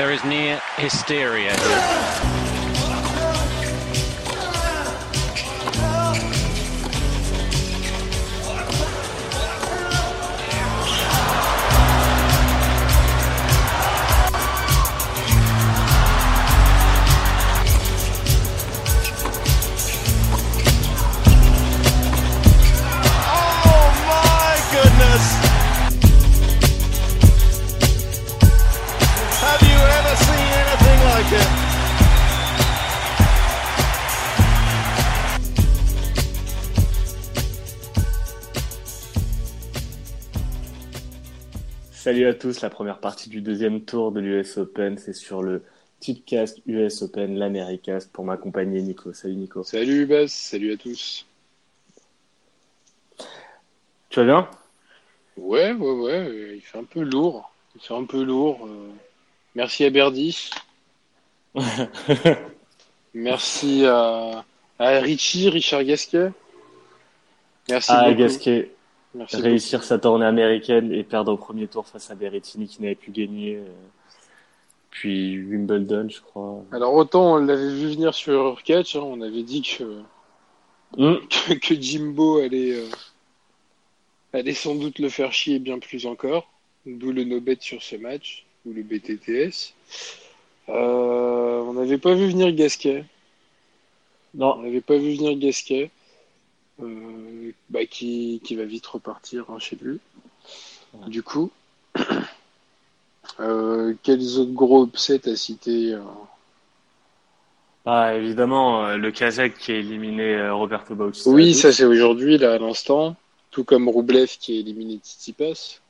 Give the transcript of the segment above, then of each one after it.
There is near hysteria here. Salut à tous, la première partie du deuxième tour de l'US Open, c'est sur le Tipcast US Open, l'Americast, pour m'accompagner Nico. Salut Nico. Salut Bas, salut à tous. Tu vas bien? Ouais, ouais, ouais, il fait un peu lourd. Il fait un peu lourd. euh. Merci à Berdy. Merci à, à Richie, Richard Gasquet. Merci Ah, beaucoup. Gasquet, Merci réussir sa tournée américaine et perdre au premier tour face à Berrettini qui n'avait plus gagné. euh, Puis Wimbledon, je crois. Alors autant on l'avait vu venir sur Catch, hein, on avait dit que, Hum, que, que Jimbo allait, euh, allait sans doute le faire chier bien plus encore. D'où le no-bet sur ce match, ou le BTTS. Euh, on n'avait pas vu venir Gasquet. On Non, n'avait pas vu venir Gasquet, euh, bah, qui, qui va vite repartir hein, chez lui. Ouais. Du coup, euh, quels autres gros upsets à citer euh, ah, évidemment, le Kazakh qui a éliminé Roberto Bautista. Oui, ça c'est aujourd'hui, là, à l'instant. Tout comme Roublev qui a éliminé Tsitsipas.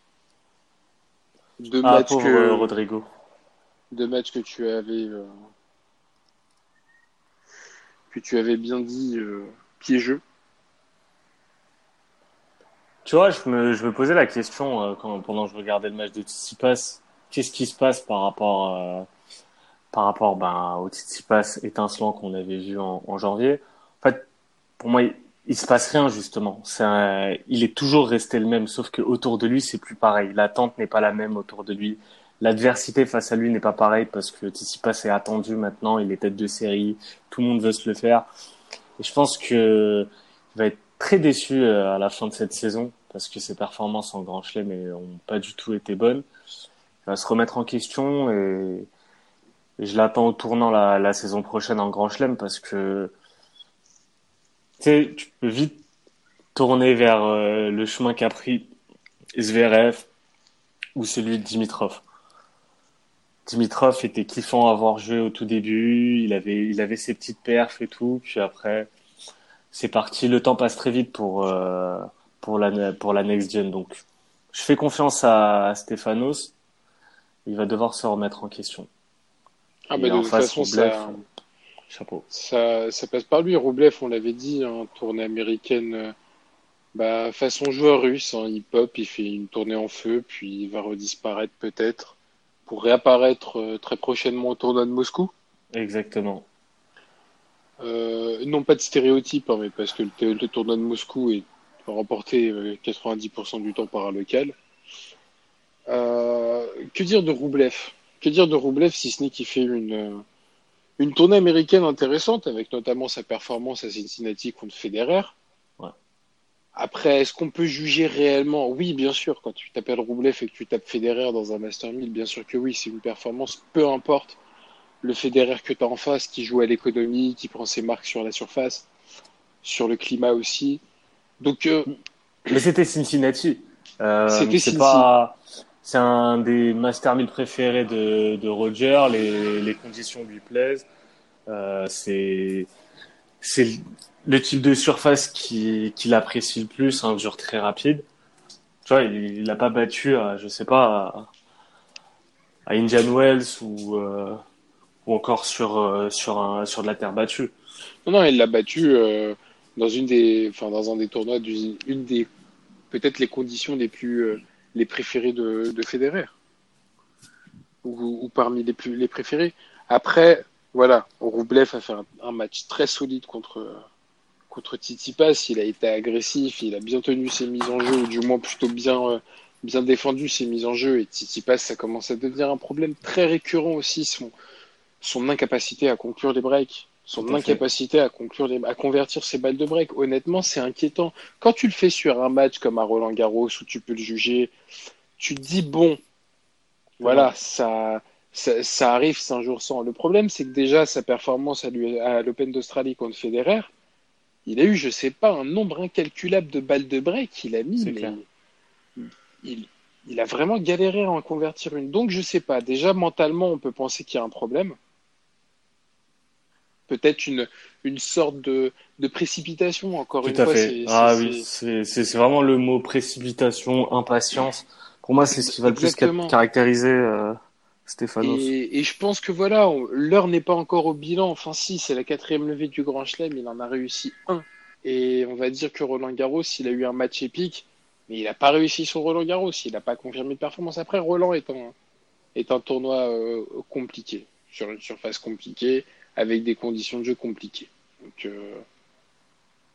Deux, Ah, matchs que, Rodrigo. deux matchs que tu avais, euh, que tu avais bien dit euh, piégeux. Tu vois, je me, je me posais la question euh, quand, pendant que je regardais le match de Tsitsipas, qu'est-ce qui se passe par rapport, euh, par rapport ben, au Tsitsipas étincelant qu'on avait vu en, en janvier? En fait, pour moi, il, il se passe rien justement. C'est un- il est toujours resté le même, sauf que autour de lui, c'est plus pareil. L'attente n'est pas la même autour de lui. L'adversité face à lui n'est pas pareille parce que Tsitsipas est attendu maintenant, il est tête de série, tout le monde veut se le faire. Et je pense que il va être très déçu euh, à la fin de cette saison parce que ses performances en Grand Chelem n'ont pas du tout été bonnes. Il va se remettre en question et, je l'attends au tournant la, saison prochaine en Grand Chelem parce que tu peux vite tourner vers euh, le chemin qu'a pris Zverev ou celui de Dimitrov. Dimitrov était kiffant à avoir joué au tout début, il avait, il avait ses petites perfs et tout, puis après, c'est parti. Le temps passe très vite pour, euh, pour la, pour la next gen. Donc, je fais confiance à, à Stefanos. Il va devoir se remettre en question. Ah Et bah, de toute façon, ça, Chapeau. Ça, ça passe par lui. Roublev, on l'avait dit, en tournée américaine, euh, bah, façon joueur russe, hein, il pop, il fait une tournée en feu, puis il va redisparaître peut-être pour réapparaître euh, très prochainement au tournoi de Moscou. Exactement. Euh, non pas de stéréotype, hein, mais parce que le, le tournoi de Moscou est remporté euh, 90% du temps par un local. Euh, que dire de Roublev? Que dire de Roublev si ce n'est qu'il fait une, euh, une tournée américaine intéressante, avec notamment sa performance à Cincinnati contre Federer? Ouais. Après, est-ce qu'on peut juger réellement? Oui, bien sûr, quand tu t'appelles Roublev et que tu tapes Federer dans un Master 1000, bien sûr que oui, c'est une performance, peu importe le Federer que tu as en face, qui joue à l'économie, qui prend ses marques sur la surface, sur le climat aussi. Donc, euh, Mais c'était Cincinnati. Euh, C'était pas, c'est un des Master 1000 préférés de, de Roger. Les, les conditions lui plaisent. Euh, c'est, c'est le type de surface qui, qu'il apprécie le plus, un dur très rapide. Tu vois, il, il a pas battu, à, je sais pas, à, à Indian Wells ou, euh, ou encore sur, euh, sur, un, sur de la terre battue. non, non, il l'a battu euh, dans une des, enfin, dans un des tournois, une des, peut-être les conditions les plus, euh, les préférées de, de Federer. Ou, parmi les plus, les préférés. Après, voilà, Roublev a fait un, match très solide contre, contre Tsitsipas. Il a été agressif, il a bien tenu ses mises en jeu, ou du moins plutôt bien, bien défendu ses mises en jeu et Tsitsipas, ça commence à devenir un problème très récurrent aussi, son incapacité à conclure les breaks, son fait. incapacité à conclure les, à convertir ses balles de break. Honnêtement, c'est inquiétant. Quand tu le fais sur un match comme à Roland Garros où tu peux le juger, tu te dis bon, voilà, ça, ça, ça arrive, c'est un jour sans. Le problème, c'est que déjà, sa performance à, l'Open d'Australie contre Federer, il a eu, je sais pas, un nombre incalculable de balles de break qu'il a mis, mais clair. il, il a vraiment galéré à en convertir une. Donc, je sais pas, déjà, mentalement, on peut penser qu'il y a un problème. Peut-être une, une sorte de, de précipitation, encore une à fois. fait. c'est- Ah oui, c'est vraiment le mot précipitation, impatience. Pour moi, c'est ce qui va le plus caractériser euh, Stéphanos. Et, et je pense que voilà, l'heure n'est pas encore au bilan. Enfin, si, c'est la quatrième levée du Grand Chelem, il en a réussi un. Et on va dire que Roland Garros, il a eu un match épique, mais il n'a pas réussi sur Roland Garros. Il n'a pas confirmé de performance. Après, Roland est un, est un tournoi euh, compliqué, sur une surface compliquée, avec des conditions de jeu compliquées. Donc, euh,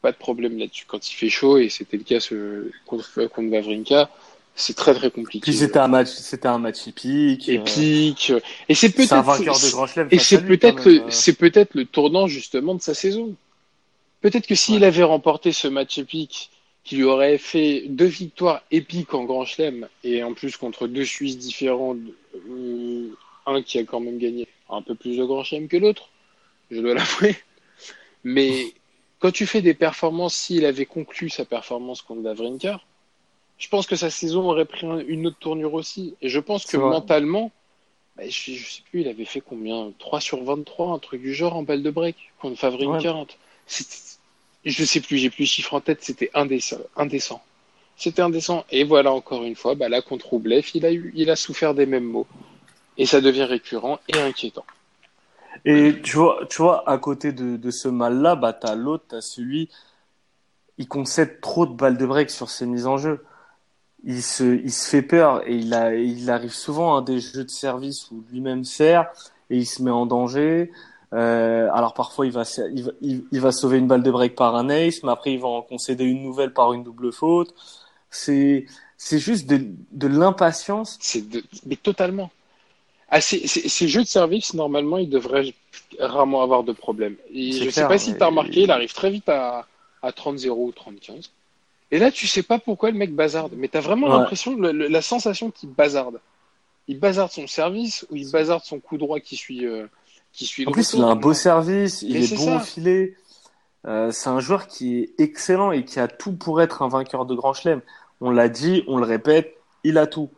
pas de problème là-dessus. Quand il fait chaud, et c'était le cas ce, contre, contre Vavrinka, c'est très très compliqué. C'était un match, c'était un match épique. euh, épique. Et c'est C'est un peut-être vainqueur de Grand Chelem. et c'est peut-être le, euh. c'est peut-être le tournant justement de sa saison. Peut-être que s'il Ouais. avait remporté ce match épique, qui lui aurait fait deux victoires épiques en Grand Chelem, et en plus contre deux Suisses différents, euh, un qui a quand même gagné un peu plus de Grand Chelem que l'autre, je dois l'avouer. Mais quand tu fais des performances, s'il avait conclu sa performance contre Davrinka, je pense que sa saison aurait pris un- une autre tournure aussi. Et je pense que mentalement, bah, je, je sais plus, il avait fait combien? 3 sur 23, un truc du genre en balle de break contre Favrinka. C'était- Je sais plus, j'ai plus le chiffre en tête, c'était indécent. indécent. C'était indécent. Et voilà, encore une fois, bah, là, contre Roublev, il a, eu, il a souffert des mêmes mots. Et ça devient récurrent et inquiétant. Et tu vois, tu vois, à côté de, de ce mal-là, bah, t'as l'autre, t'as celui, il concède trop de balles de break sur ses mises en jeu. Il se, il se fait peur et il a, il arrive souvent à des jeux de service où lui-même sert et il se met en danger. Euh, alors parfois il va, il va, il, il va sauver une balle de break par un ace, mais après il va en concéder une nouvelle par une double faute. C'est, c'est juste de, de l'impatience. C'est de... Mais totalement. Ah, ces, ces- ces jeux de service, normalement, ils devraient rarement avoir de problème. Et je sais clair, pas si tu as remarqué, il arrive très vite à, à 30-0 ou 30-15. Et là, tu sais pas pourquoi le mec bazarde. Mais tu as vraiment Ouais. l'impression, la sensation qu'il bazarde. Il bazarde son service ou il bazarde son coup droit qui suit, euh, qui suit le En plus, il a un beau service, il Mais est bon au filet. Euh, c'est un joueur qui est excellent et qui a tout pour être un vainqueur de Grand Chelem. On l'a dit, on le répète, il a tout.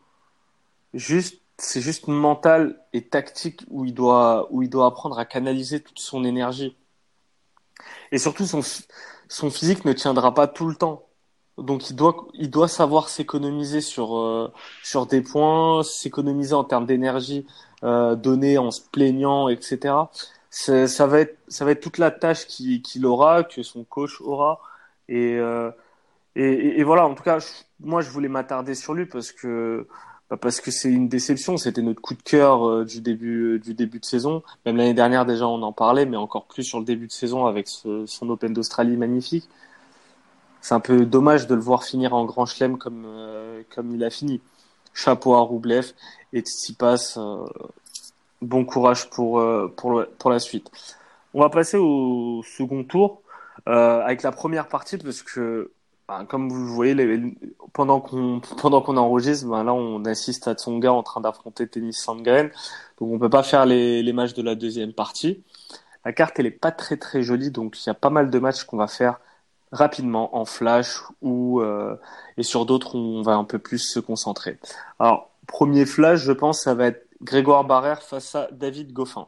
Juste, c'est juste mental et tactique où il doit, où il doit apprendre à canaliser toute son énergie. Et surtout, son, son physique ne tiendra pas tout le temps. Donc, il doit, il doit savoir s'économiser sur, euh, sur des points, s'économiser en termes d'énergie euh, donnée en se plaignant, etc. Ça va être, ça va être toute la tâche qu'il aura, que son coach aura. Et, euh, et, et- voilà, en tout cas, moi, je voulais m'attarder sur lui parce que, bah, parce que c'est une déception. C'était notre coup de cœur euh, du début, du début de saison. Même l'année dernière, déjà, on en parlait, mais encore plus sur le début de saison avec son Open d'Australie magnifique. C'est un peu dommage de le voir finir en grand chelem comme, euh, comme il a fini. Chapeau à Roublev et Tsitsipas, euh, bon courage pour, euh, pour, la suite. On va passer au second tour euh, avec la première partie parce que, comme vous voyez, pendant qu'on pendant qu'on enregistre, ben, là on assiste à Tsonga en train d'affronter Tennis Sandgren, donc on peut pas faire les, les matchs de la deuxième partie. La carte elle est pas très très jolie, donc il y a pas mal de matchs qu'on va faire rapidement en flash ou euh, et sur d'autres on va un peu plus se concentrer. Alors premier flash, je pense ça va être Grégoire Barrère face à David Goffin.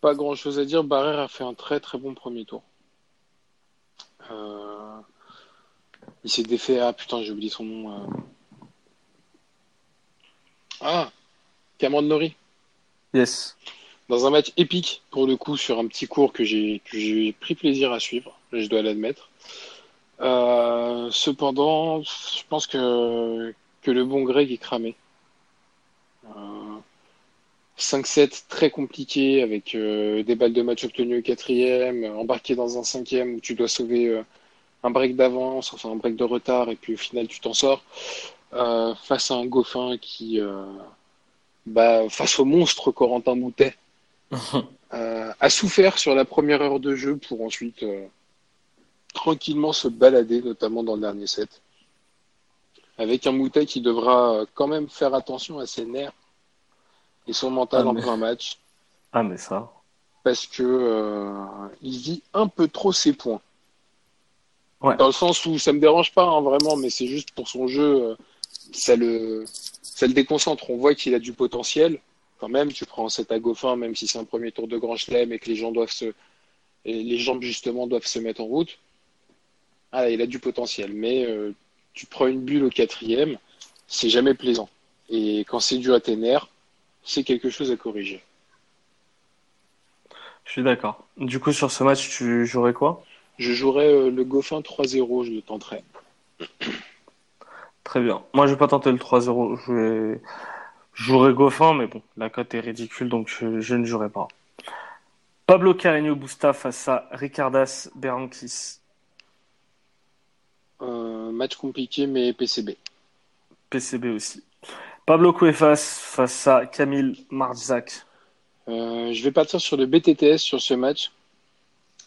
Pas grand chose à dire. Barrère a fait un très très bon premier tour. Euh, Il s'est défait. Ah putain, j'ai oublié son nom. euh. Ah, Cameron Norrie. Yes. Dans un match épique, pour le coup, sur un petit cours que j'ai pris plaisir à suivre, je dois l'admettre. Euh, cependant, je pense que, que le bon Greg est cramé. Euh, 5-7 très compliqué avec euh, des balles de match obtenues au quatrième, euh, embarqué dans un cinquième où tu dois sauver euh, un break d'avance, enfin un break de retard, et puis au final tu t'en sors. euh, face à un Goffin qui, euh, bah, face au monstre Corentin Moutet, euh, a souffert sur la première heure de jeu pour ensuite tranquillement se balader, notamment dans le dernier set. Avec un Moutet qui devra quand même faire attention à ses nerfs et son mental Ah, en plein match, Ah, mais ça. parce que il vit un peu trop ses points. Ouais. Dans le sens où ça me dérange pas hein, vraiment, mais c'est juste pour son jeu, euh, ça le, ça le déconcentre. On voit qu'il a du potentiel. Quand même, tu prends cet à Goffin, même si c'est un premier tour de Grand Chelem et que les gens doivent se, et les jambes justement doivent se mettre en route. Ah, il a du potentiel, mais euh, tu prends une bulle au quatrième, c'est jamais plaisant. Et quand c'est dû à tes nerfs, c'est quelque chose à corriger. Je suis d'accord. Du coup, sur ce match, tu jouerais quoi? Je jouerais euh, le Goffin 3-0, je le tenterais. Très bien. Moi, je vais pas tenter le 3-0. Je vais... je jouerai Goffin, mais bon, la cote est ridicule, donc je, je ne jouerai pas. Pablo Carreño Busta face à Ricardas Berankis. Euh, match compliqué, mais PCB. PCB aussi. Pablo Cuevas face à Camille Marzak. Euh, je vais partir sur le BTTS sur ce match.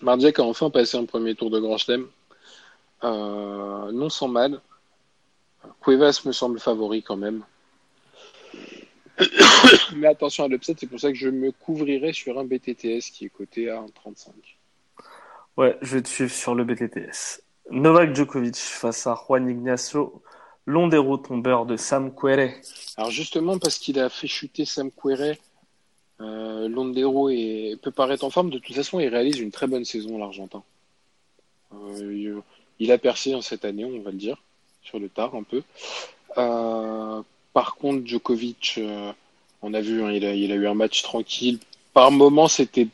Mardiak a enfin passé un premier tour de Grand Chelem. Euh, non sans mal. Cuevas me semble favori quand même. Mais attention à l'upset, c'est pour ça que je me couvrirai sur un BTTS qui est coté à 1,35. Ouais, je vais te suivre sur le BTTS. Novak Djokovic face à Juan Ignacio Londero, tombeur de Sam Querrey. Alors justement parce qu'il a fait chuter Sam Querrey, euh, Londero peut paraître en forme. De toute façon, il réalise une très bonne saison, l'Argentin. Euh, il- a percé en cette année, on va le dire, sur le tard un peu. Euh, par contre, Djokovic, on a vu, hein, il, a, eu un match tranquille. Par moments, c'était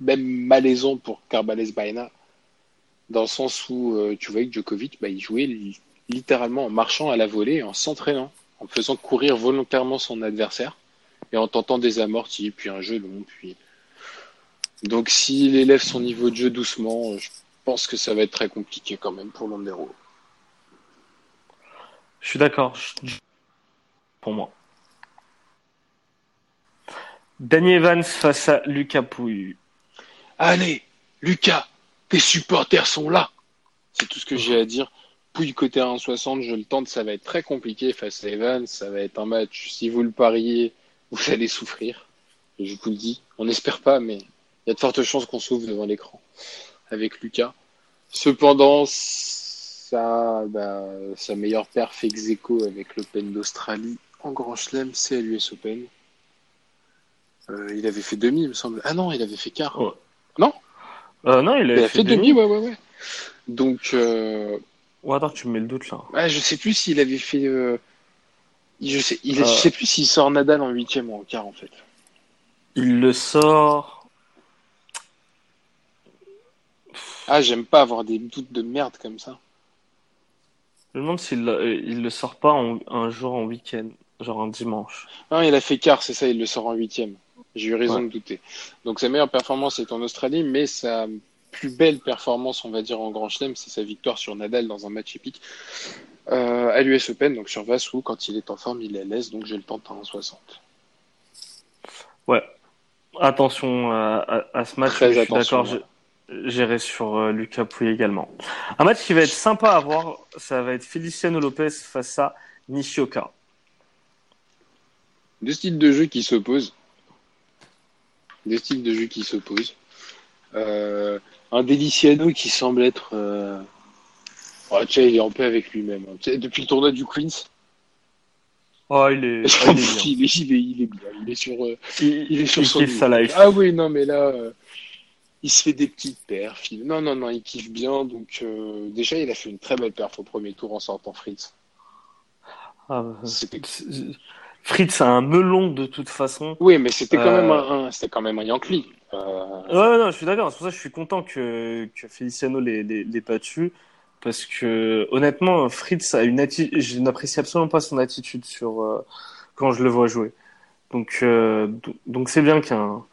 même malaisant pour Carbales Baena, dans le sens où tu voyais que Djokovic, bah, il jouait li- littéralement en marchant à la volée, en s'entraînant, en faisant courir volontairement son adversaire et en tentant des amortis, puis un jeu long, puis. Donc, s'il élève son niveau de jeu doucement, je pense que ça va être très compliqué quand même pour Londero. Je suis d'accord. Je- Pour moi. Danny Evans face à Lucas Pouille. Allez, Lucas, tes supporters sont là. C'est tout ce que j'ai à dire. Pouille côté 1,60, je le tente, ça va être très compliqué face à Evans. Ça va être un match, si vous le pariez, vous allez souffrir. Je vous le dis, on n'espère pas, mais il y a de fortes chances qu'on souffre devant l'écran avec Lucas. Cependant, ça, bah, sa meilleure perf ex aequo avec l'Open d'Australie en Grand Chelem, c'est à l'US Open. Euh, il avait fait demi, il me semble. Ah non, il avait fait quart. Ouais. Non? Euh, non, il a, il a fait demi, ouais, ouais, ouais. Donc, euh, Ouais, attends, tu me mets le doute là. je sais plus s'il avait fait. Je sais, il, Euh. je sais plus s'il sort Nadal en huitième ou en quart en fait. Il le sort. Ah, j'aime pas avoir des doutes de merde comme ça. Je me demande s'il euh, il le sort pas en- un jour en week-end, genre un dimanche. Non, il a fait quart, c'est ça, il le sort en huitième. J'ai eu raison Ouais. de douter. Donc sa meilleure performance est en Australie, mais sa plus belle performance, on va dire, en Grand Chelem, c'est sa victoire sur Nadal dans un match épique euh, à l'US Open, donc sur Vassou, quand il est en forme, il est à l'aise, donc je le tente à 1,60. Ouais. Attention à, à- à ce match. Très je suis d'accord, j'irai sur euh, Lucas Pouille également. Un match qui va être sympa à voir, ça va être Feliciano Lopez face à Nishioka. Deux styles de jeu qui s'opposent. Deux styles de jeu qui s'opposent. Euh, un Deliciano qui semble être. Euh... Oh, tu sais, il est en paix avec lui-même. hein. Tu sais, Depuis le tournoi du Queens, Oh, il est, oh, il est bien. il, est, il, est, il est bien. Il est sur, euh, Il, il est sur son sa life. Ah oui, non, mais là, euh, il se fait des petites perfs. Non, non, non, il kiffe bien. Donc, euh, déjà, il a fait une très belle perf au premier tour en sortant Fritz. Ah, Fritz a un melon de toute façon. Oui, mais c'était quand, Euh, même un, un- c'était quand même un Yankee. Ouais, non, je suis d'accord. C'est pour ça que je suis content que, que Feliciano l'ait l'ait battu. Parce que, honnêtement, Fritz a une attitude. Je n'apprécie absolument pas son attitude sur, euh, quand je le vois jouer. Donc, euh, do- donc c'est bien qu'un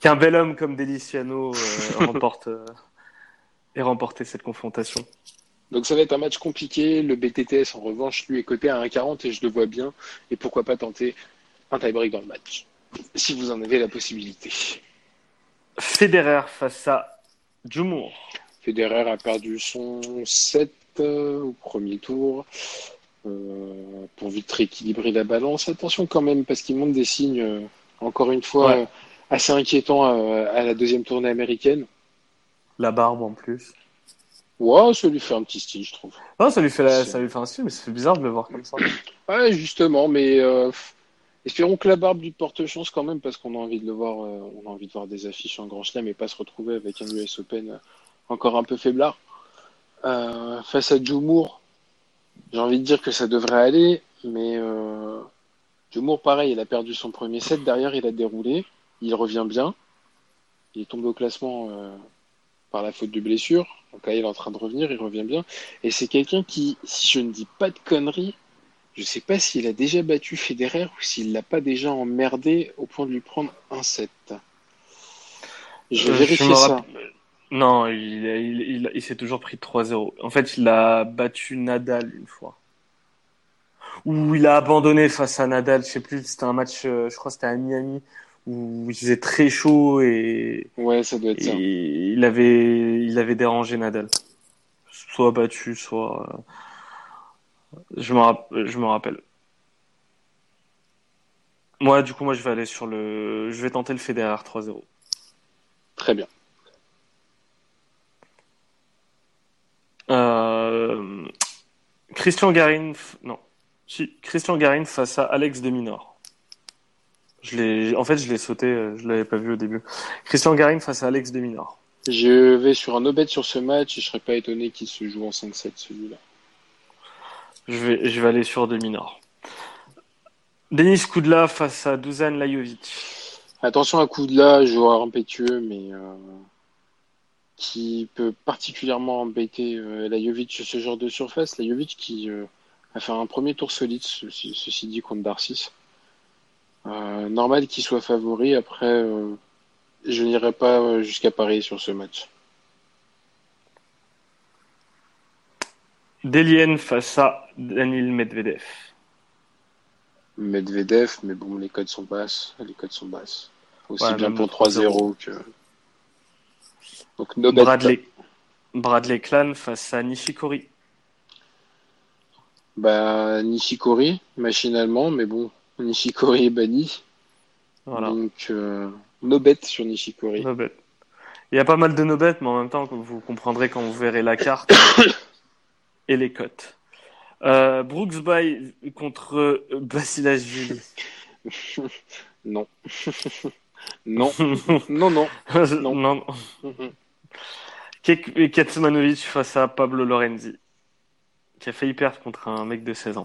qu'un bel homme comme Deliciano euh, remporte, euh, ait remporté cette confrontation. Donc ça va être un match compliqué. Le BTTS, en revanche, lui est coté à 1,40 et je le vois bien. Et pourquoi pas tenter un tie-break dans le match, si vous en avez la possibilité. Federer face à Jumour. Federer a perdu son 7 euh, au premier tour. Euh, pour vite rééquilibrer la balance. Attention quand même, parce qu'il montre des signes, euh, encore une fois, Ouais. euh, assez inquiétants à, la deuxième tournée américaine. La barbe en plus. Ouais, ça lui fait un petit style, je trouve. Non, ça lui fait, la- C'est- ça lui fait un style, mais fait bizarre de le voir comme ça. Ouais, justement, mais espérons que la barbe lui porte chance quand même, parce qu'on a envie de le voir, on a envie de voir des affiches en Grand Chelem et pas se retrouver avec un US Open encore un peu faiblard. Euh, face à Joe Moore, j'ai envie de dire que ça devrait aller, mais euh, Joe Moore, pareil, il a perdu son premier set, derrière il a déroulé, il revient bien, il est tombé au classement euh, par la faute de blessure, donc là il est en train de revenir, il revient bien, et c'est quelqu'un qui, si je ne dis pas de conneries, je sais pas s'il a déjà battu Federer ou s'il l'a pas déjà emmerdé au point de lui prendre un set. Je vais Euh, vérifier ça. rappelle- Non, il, il, il, il s'est toujours pris 3-0. En fait, il a battu Nadal une fois. Ou il a abandonné face à Nadal, je sais plus, c'était un match, euh, je crois c'était à Miami, où il faisait très chaud et, Ouais, ça doit être ça. et il avait, il avait dérangé Nadal. Soit battu, soit... euh, Je me, rapp- je me rappelle. Moi, du coup, moi, je vais aller sur le... Je vais tenter le Federer 3-0. Très bien. Euh, Christian Garin, non, si, Christian Garin face à Alex de Minor. Je l'ai, en fait, je l'ai sauté, euh, je l'avais pas vu au début. Christian Garin face à Alex de Minor. Je vais sur un no-bet sur ce match et je serais pas étonné qu'il se joue en 5-7 celui-là. Je vais, je vais aller sur de Minor. Denis Koudla face à Dusan Lajovic. Attention à Koudla, joueur impétueux, mais euh, qui peut particulièrement embêter euh, Lajovic sur ce genre de surface. Lajovic qui euh, a fait un premier tour solide, ceci, ceci dit, contre Darcis. Euh, normal qu'il soit favori. Après, euh, je n'irai pas jusqu'à Paris sur ce match. Delien face à Daniil Medvedev. Medvedev, mais bon, les codes sont basses. Les codes sont basses. Aussi Ouais, bien pour 3-0. 3-0 que. Donc, no. Bradley, Bradley Clan face à Nishikori. Bah, Nishikori, machinalement, mais bon, Nishikori est banni. Voilà. Donc, euh, no bet sur Nishikori. No bet. Il y a pas mal de no bet, mais en même temps, vous comprendrez quand vous verrez la carte et les cotes. Euh, Brooks Bay contre euh, Basilashvili. non. non. Non, non. non. non. Mhm. Katsumanovic face à Pablo Lorenzi, qui a failli perdre contre un mec de 16 ans?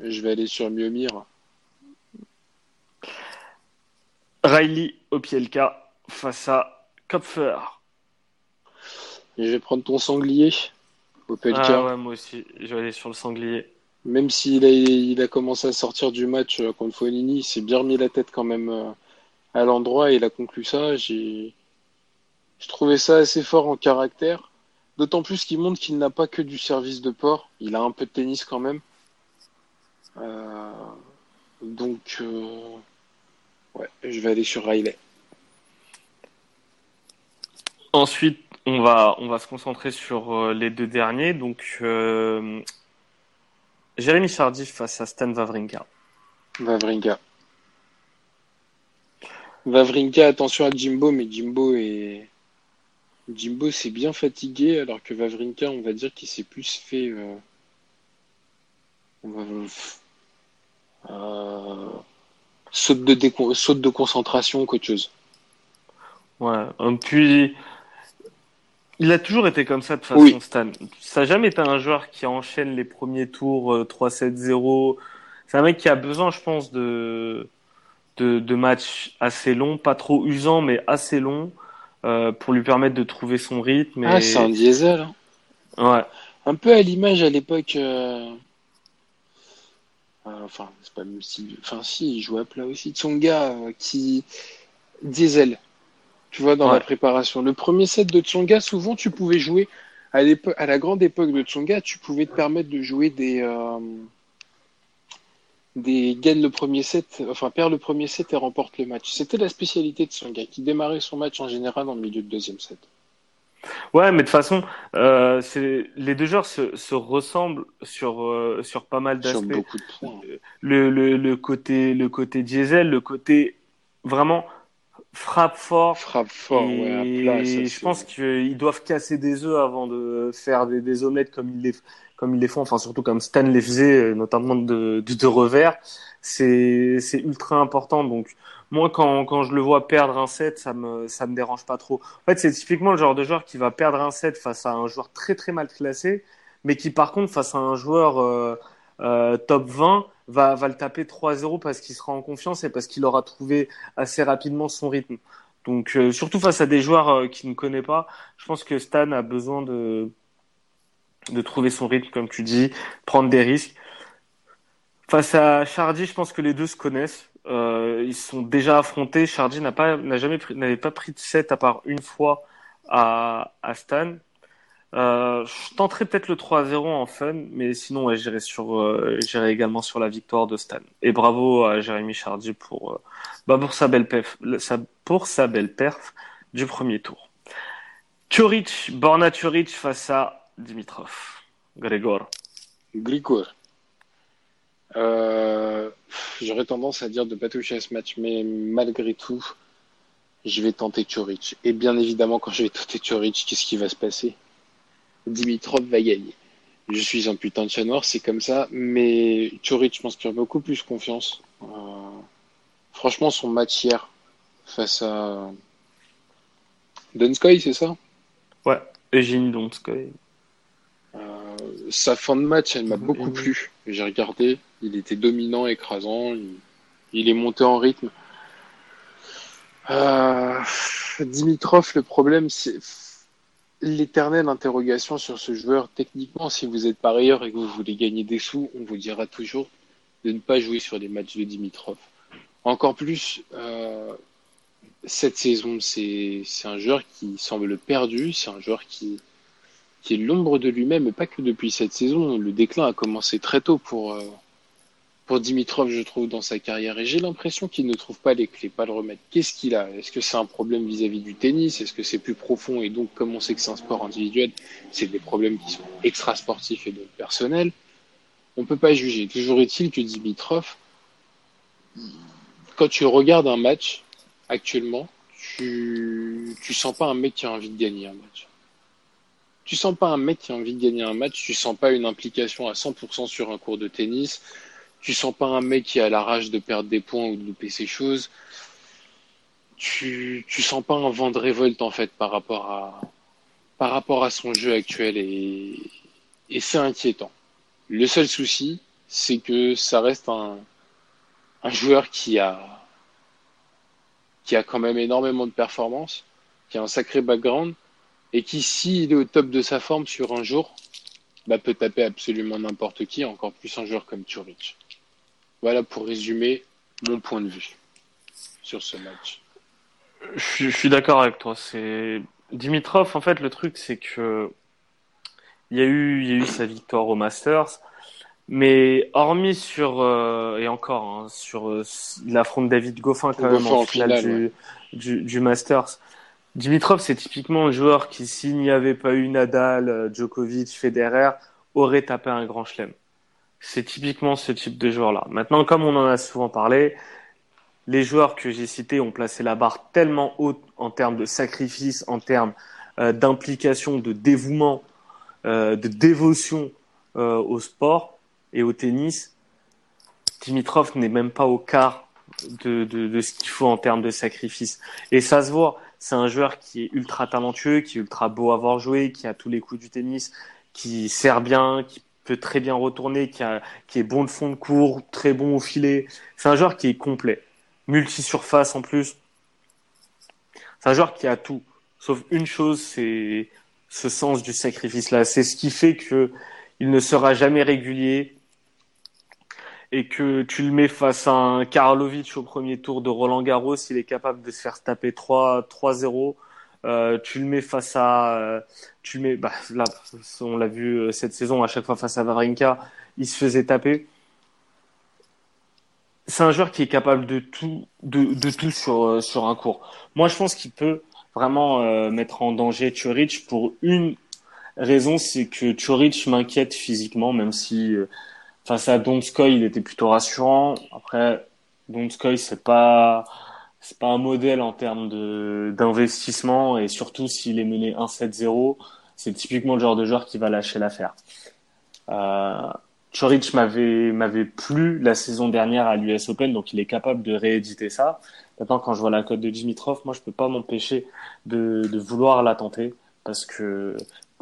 Je vais aller sur Miomir. Riley Opielka face à Kopfer. Et je vais prendre ton sanglier. Ah ouais, moi aussi, je vais aller sur le sanglier. Même s'il a, il a commencé à sortir du match contre Fognini, il s'est bien remis la tête quand même euh, à l'endroit et il a conclu ça. J'ai, je trouvais ça assez fort en caractère. D'autant plus qu'il montre qu'il n'a pas que du service de port. Il a un peu de tennis quand même. Euh, donc, euh, ouais, je vais aller sur Riley. Ensuite, on va, on va se concentrer sur euh, les deux derniers. Donc, euh, Jérémy Chardy face à Stan Wawrinka. Vavrinka. Vavrinka, attention à Jimbo, mais Jimbo est. Jimbo s'est bien fatigué, alors que Vavrinka, on va dire qu'il s'est plus fait. euh, euh, saute, de décon- saute de concentration qu'autre chose. Ouais. Puis, il a toujours été comme ça de façon, Oui. Stan. Ça n'a jamais été un joueur qui enchaîne les premiers tours euh, 3-7-0. C'est un mec qui a besoin, je pense, de, de, de matchs assez longs, pas trop usants, mais assez longs, euh, pour lui permettre de trouver son rythme. Ah, et- c'est un diesel. hein. Ouais. Un peu à l'image à l'époque. euh, euh, enfin, c'est pas le même style. Enfin, si, il jouait à plat aussi. Tsonga qui. Diesel. Tu vois, dans Ouais. la préparation. Le premier set de Tsonga, souvent, tu pouvais jouer à, à la grande époque de Tsonga, tu pouvais te permettre de jouer des, des gagne le premier set, enfin perd le premier set et remporte le match. C'était la spécialité de Tsonga, qui démarrait son match en général en milieu de deuxième set. Ouais, mais de toute façon, euh, les deux joueurs se, se ressemblent sur euh, sur pas mal d'aspects. Le, le, le côté le côté diesel, le côté vraiment frappe fort. Frappe fort, et ouais, je pense qu'ils doivent casser des œufs avant de faire des, des omelettes comme ils les comme ils les font, enfin surtout comme Stan les faisait, notamment de, de, de revers. C'est c'est ultra important. Donc moi, quand, quand je le vois perdre un set, ça me, ça me dérange pas trop. En fait, c'est typiquement le genre de joueur qui va perdre un set face à un joueur très très mal classé, mais qui par contre, face à un joueur euh, euh, top 20, va, va le taper 3-0 parce qu'il sera en confiance et parce qu'il aura trouvé assez rapidement son rythme. Donc, euh, surtout face à des joueurs euh, qu'il ne connaît pas, je pense que Stan a besoin de, de trouver son rythme, comme tu dis, prendre des risques. Face à Chardy, je pense que les deux se connaissent. Euh, ils sont déjà affrontés. Chardy n'a jamais n'avait pas pris de set à part une fois à, Stan. Euh, je tenterai peut-être le 3-0 en fun, mais sinon j'irai sur, euh, j'irai également sur la victoire de Stan. Et bravo à Jérémy Chardy pour, euh, bah pour sa belle perf, sa, pour sa belle perf du premier tour. Turic, Borna Turic face à Dimitrov. Grégor. Grigor. Euh, J'aurais tendance à dire de pas toucher à ce match, mais malgré tout, je vais tenter Choric. Et bien évidemment, quand je vais tenter Choric, qu'est-ce qui va se passer? Dimitrov va gagner. Je suis un putain de chat noir, c'est comme ça, mais Choric m'inspire beaucoup plus confiance. Euh, franchement, son match hier face à Donskoy, c'est ça? Ouais, Eugénie Donskoy. Sa fin de match, elle m'a beaucoup plu. J'ai regardé, il était dominant, écrasant, il, est monté en rythme. Euh, Dimitrov, le problème, c'est l'éternelle interrogation sur ce joueur. Techniquement, si vous êtes parieur et que vous voulez gagner des sous, on vous dira toujours de ne pas jouer sur les matchs de Dimitrov. Encore plus, euh, cette saison, c'est un joueur qui semble perdu, c'est un joueur qui, qui est l'ombre de lui-même, pas que depuis cette saison. Le déclin a commencé très tôt pour, euh, pour Dimitrov, je trouve, dans sa carrière. Et j'ai l'impression qu'il ne trouve pas les clés, pas le remède. Qu'est-ce qu'il a? Est-ce que c'est un problème vis-à-vis du tennis? Est-ce que c'est plus profond? Et donc, comme on sait que c'est un sport individuel, c'est des problèmes qui sont extra-sportifs et donc personnels. On peut pas juger. Toujours est-il que Dimitrov, quand tu regardes un match actuellement, tu, tu sens pas un mec qui a envie de gagner un match tu sens pas un mec qui a envie de gagner un match, tu sens pas une implication à 100% sur un cours de tennis, tu sens pas un mec qui a la rage de perdre des points ou de louper ses choses. Tu, tu sens pas un vent de révolte en fait par rapport à par rapport à son jeu actuel et, et c'est inquiétant. Le seul souci, c'est que ça reste un, un joueur qui a qui a quand même énormément de performances, qui a un sacré background, et qui, s'il est au top de sa forme sur un jour, bah, peut taper absolument n'importe qui, encore plus un joueur comme Turic. Voilà pour résumer mon point de vue sur ce match. Je, suis d'accord avec toi. C'est Dimitrov. En fait, le truc, c'est que il y a eu, il y a eu sa victoire au Masters, mais hormis sur euh, et encore hein, sur euh, l'affront David Goffin quand même en, finale, du, du, du Masters Dimitrov, c'est typiquement un joueur qui, s'il n'y avait pas eu Nadal, euh, Djokovic, Federer, aurait tapé un grand chelem. C'est typiquement ce type de joueur-là. Maintenant, comme on en a souvent parlé, les joueurs que j'ai cités ont placé la barre tellement haute en termes de sacrifice, en termes euh, d'implication, de dévouement, euh, de dévotion au sport et au tennis. Dimitrov n'est même pas au quart de, de, de ce qu'il faut en termes de sacrifice. Et ça se voit c'est un joueur qui est ultra talentueux, qui est ultra beau à voir jouer, qui a tous les coups du tennis, qui sert bien, qui peut très bien retourner, qui est bon de fond de cours, très bon au filet. C'est un joueur qui est complet. Multi-surface en plus. C'est un joueur qui a tout. Sauf une chose, c'est ce sens du sacrifice là. C'est ce qui fait que il ne sera jamais régulier, et que tu le mets face à un Karlovic au premier tour de Roland Garros, il est capable de se faire taper 3-0. Euh, tu le mets face à, euh, tu mets, bah, là, on l'a vu euh, cette saison à chaque fois face à Vavrinka, il se faisait taper. C'est un joueur qui est capable de tout, de, tout sur un cours. Moi, je pense qu'il peut vraiment mettre en danger Chorich pour une raison, c'est que Chorich m'inquiète physiquement, même si face à Donskoy, il était plutôt rassurant. Après, Donskoy, c'est pas c'est pas un modèle en termes de d'investissement et surtout s'il est mené 1-7-0, c'est typiquement le genre de joueur qui va lâcher l'affaire. Euh, Chorich m'avait m'avait plu la saison dernière à l'US Open, donc il est capable de rééditer ça. Maintenant, quand je vois la cote de Dimitrov, moi je peux pas m'empêcher de, de vouloir la tenter parce que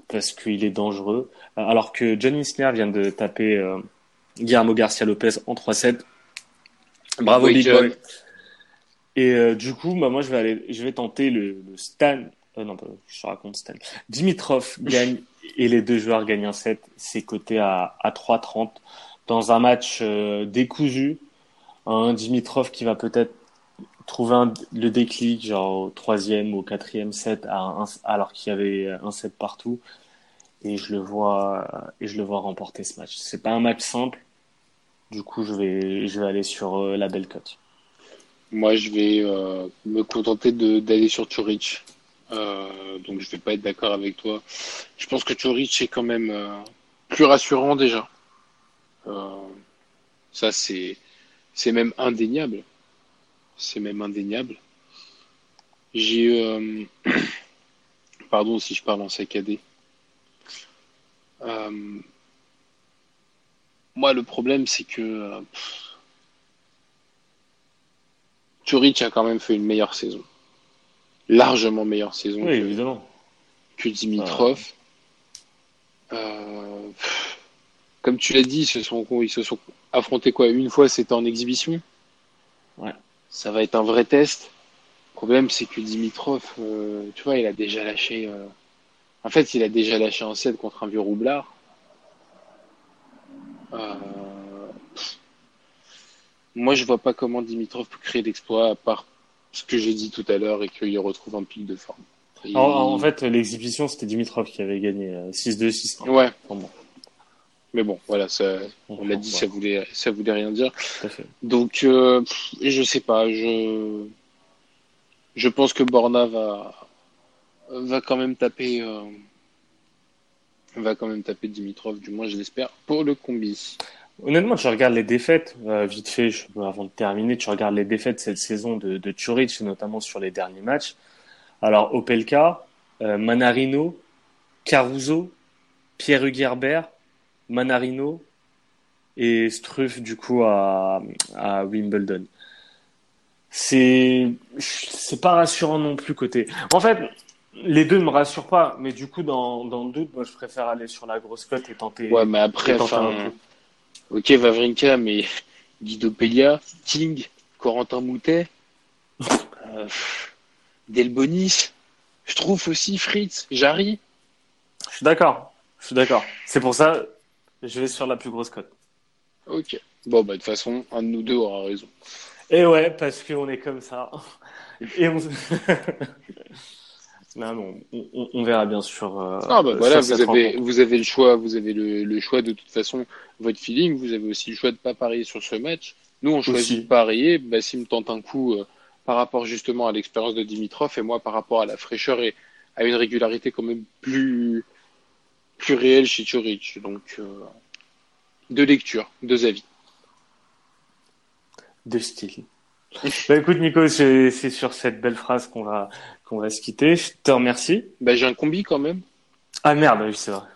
parce qu'il est dangereux. Alors que John Isner vient de taper euh, Guillermo Garcia Lopez en 3-7. Bravo Oui, Big John. Boy. Et euh, du coup, bah, moi je vais aller, je vais tenter le, le Stan. euh, non, je te raconte Stan. Dimitrov gagne et les deux joueurs gagnent un set. C'est coté à, à 3,30 dans un match euh, décousu. Un Dimitrov qui va peut-être trouver un- le déclic, genre au troisième ou au quatrième set, à un- alors qu'il y avait un set partout. Et je le vois, et je le vois remporter ce match. C'est pas un match simple. Du coup, je vais, je vais aller sur euh, la belle cote. Moi, je vais euh, me contenter d'aller sur Chorich. Euh, donc, je vais pas être d'accord avec toi. Je pense que Chorich est quand même euh, plus rassurant déjà. Ça, c'est c'est même indéniable. C'est même indéniable. J'ai pardon si je parle en saccadé. Euh, moi, le problème, c'est que euh, Turic a quand même fait une meilleure saison. Largement meilleure saison Oui, que, évidemment. que Dimitrov. Euh, pff, comme tu l'as dit, ils se sont, ils se sont affrontés quoi Une fois, c'était en exhibition. Ouais. Ça va être un vrai test. Le problème, c'est que Dimitrov, euh, tu vois, il a déjà lâché. euh, En fait, il a déjà lâché un set contre un vieux roublard. Euh. Moi, je vois pas comment Dimitrov peut créer d'exploit à part ce que j'ai dit tout à l'heure et qu'il retrouve un pic de forme. Il- En, en fait, l'exhibition, c'était Dimitrov qui avait gagné euh, 6-2, 6-1. Ouais, Enfin, bon, mais bon, voilà, ça, on l'a dit, ça voulait, ça voulait rien dire. Donc, euh, je sais pas, je, je pense que Borna va, va quand même taper, euh, va quand même taper Dimitrov, du moins je l'espère, pour le combi. Honnêtement, tu regardes les défaites, euh, vite fait, avant de terminer, tu regardes les défaites cette saison de, de notamment sur les derniers matchs. Alors, Opelka, euh, Manarino, Caruso, Pierre Hugerbert, Manarino et Struff, du coup, à, à Wimbledon. C'est, c'est pas rassurant non plus côté. En fait, les deux ne me rassurent pas, mais du coup, dans, dans le doute, moi, je préfère aller sur la grosse cote et tenter. Ouais, mais après, enfin, ok, Vavrinka, mais Guido Pelia, King, Corentin Moutet, euh, Delbonis, je trouve aussi Fritz, Jarry. Je suis d'accord. Je suis d'accord. C'est pour ça, je vais sur la plus grosse cote. Ok. Bon, bah, de toute façon, un de nous deux aura raison. Et ouais, parce qu'on est comme ça. Et on... non, non, on, verra bien sûr. euh, Ah bah voilà, vous avez, rencontre. vous avez le choix, vous avez le, le choix de toute façon, votre feeling, vous avez aussi le choix de pas parier sur ce match. Nous, on choisit Aussi. de parier. Bassim me tente un coup euh, par rapport justement à l'expérience de Dimitrov et moi par rapport à la fraîcheur et à une régularité quand même plus, plus réelle chez Choric. Donc, euh, deux lectures, deux avis. de style. bah écoute Nico, c'est sur cette belle phrase qu'on va qu'on va se quitter. Je te remercie. Bah, j'ai un combi quand même. Ah merde, oui c'est vrai.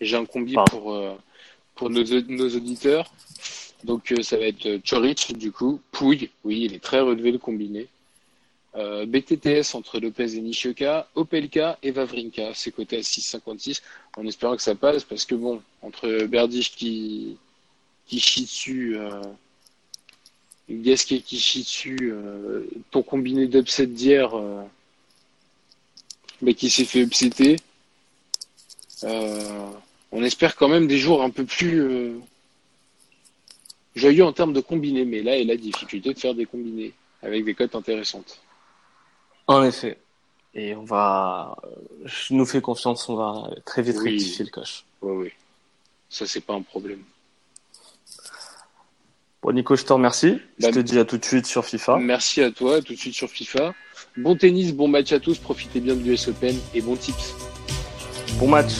J'ai un combi Pardon. pour, euh, pour nos, nos auditeurs. Donc euh, ça va être euh, Choric, du coup. Pouille, oui, il est très relevé le combiné. Euh, BTTS entre Lopez et Nishioka. Opelka et Vavrinka. C'est coté à 6,56 en espérant que ça passe parce que bon, entre Berdych qui, qui chie dessus, euh, Gasquet qui chie dessus, euh, ton combiné d'upset d'hier, mais qui s'est fait upsetter. Euh, on espère quand même des jours un peu plus euh, joyeux en termes de combinés, mais là est la difficulté de faire des combinés avec des cotes intéressantes. En effet. Et on va, je nous fais confiance, on va très vite Oui. rectifier le coche. Ouais, ouais. Ça, c'est pas un problème. Bon, Nico, je te remercie. Je Bah, te dis à tout de suite sur FIFA. Merci à toi, tout de suite sur FIFA. Bon tennis, bon match à tous, profitez bien de l'US Open et bon tips. Bon match.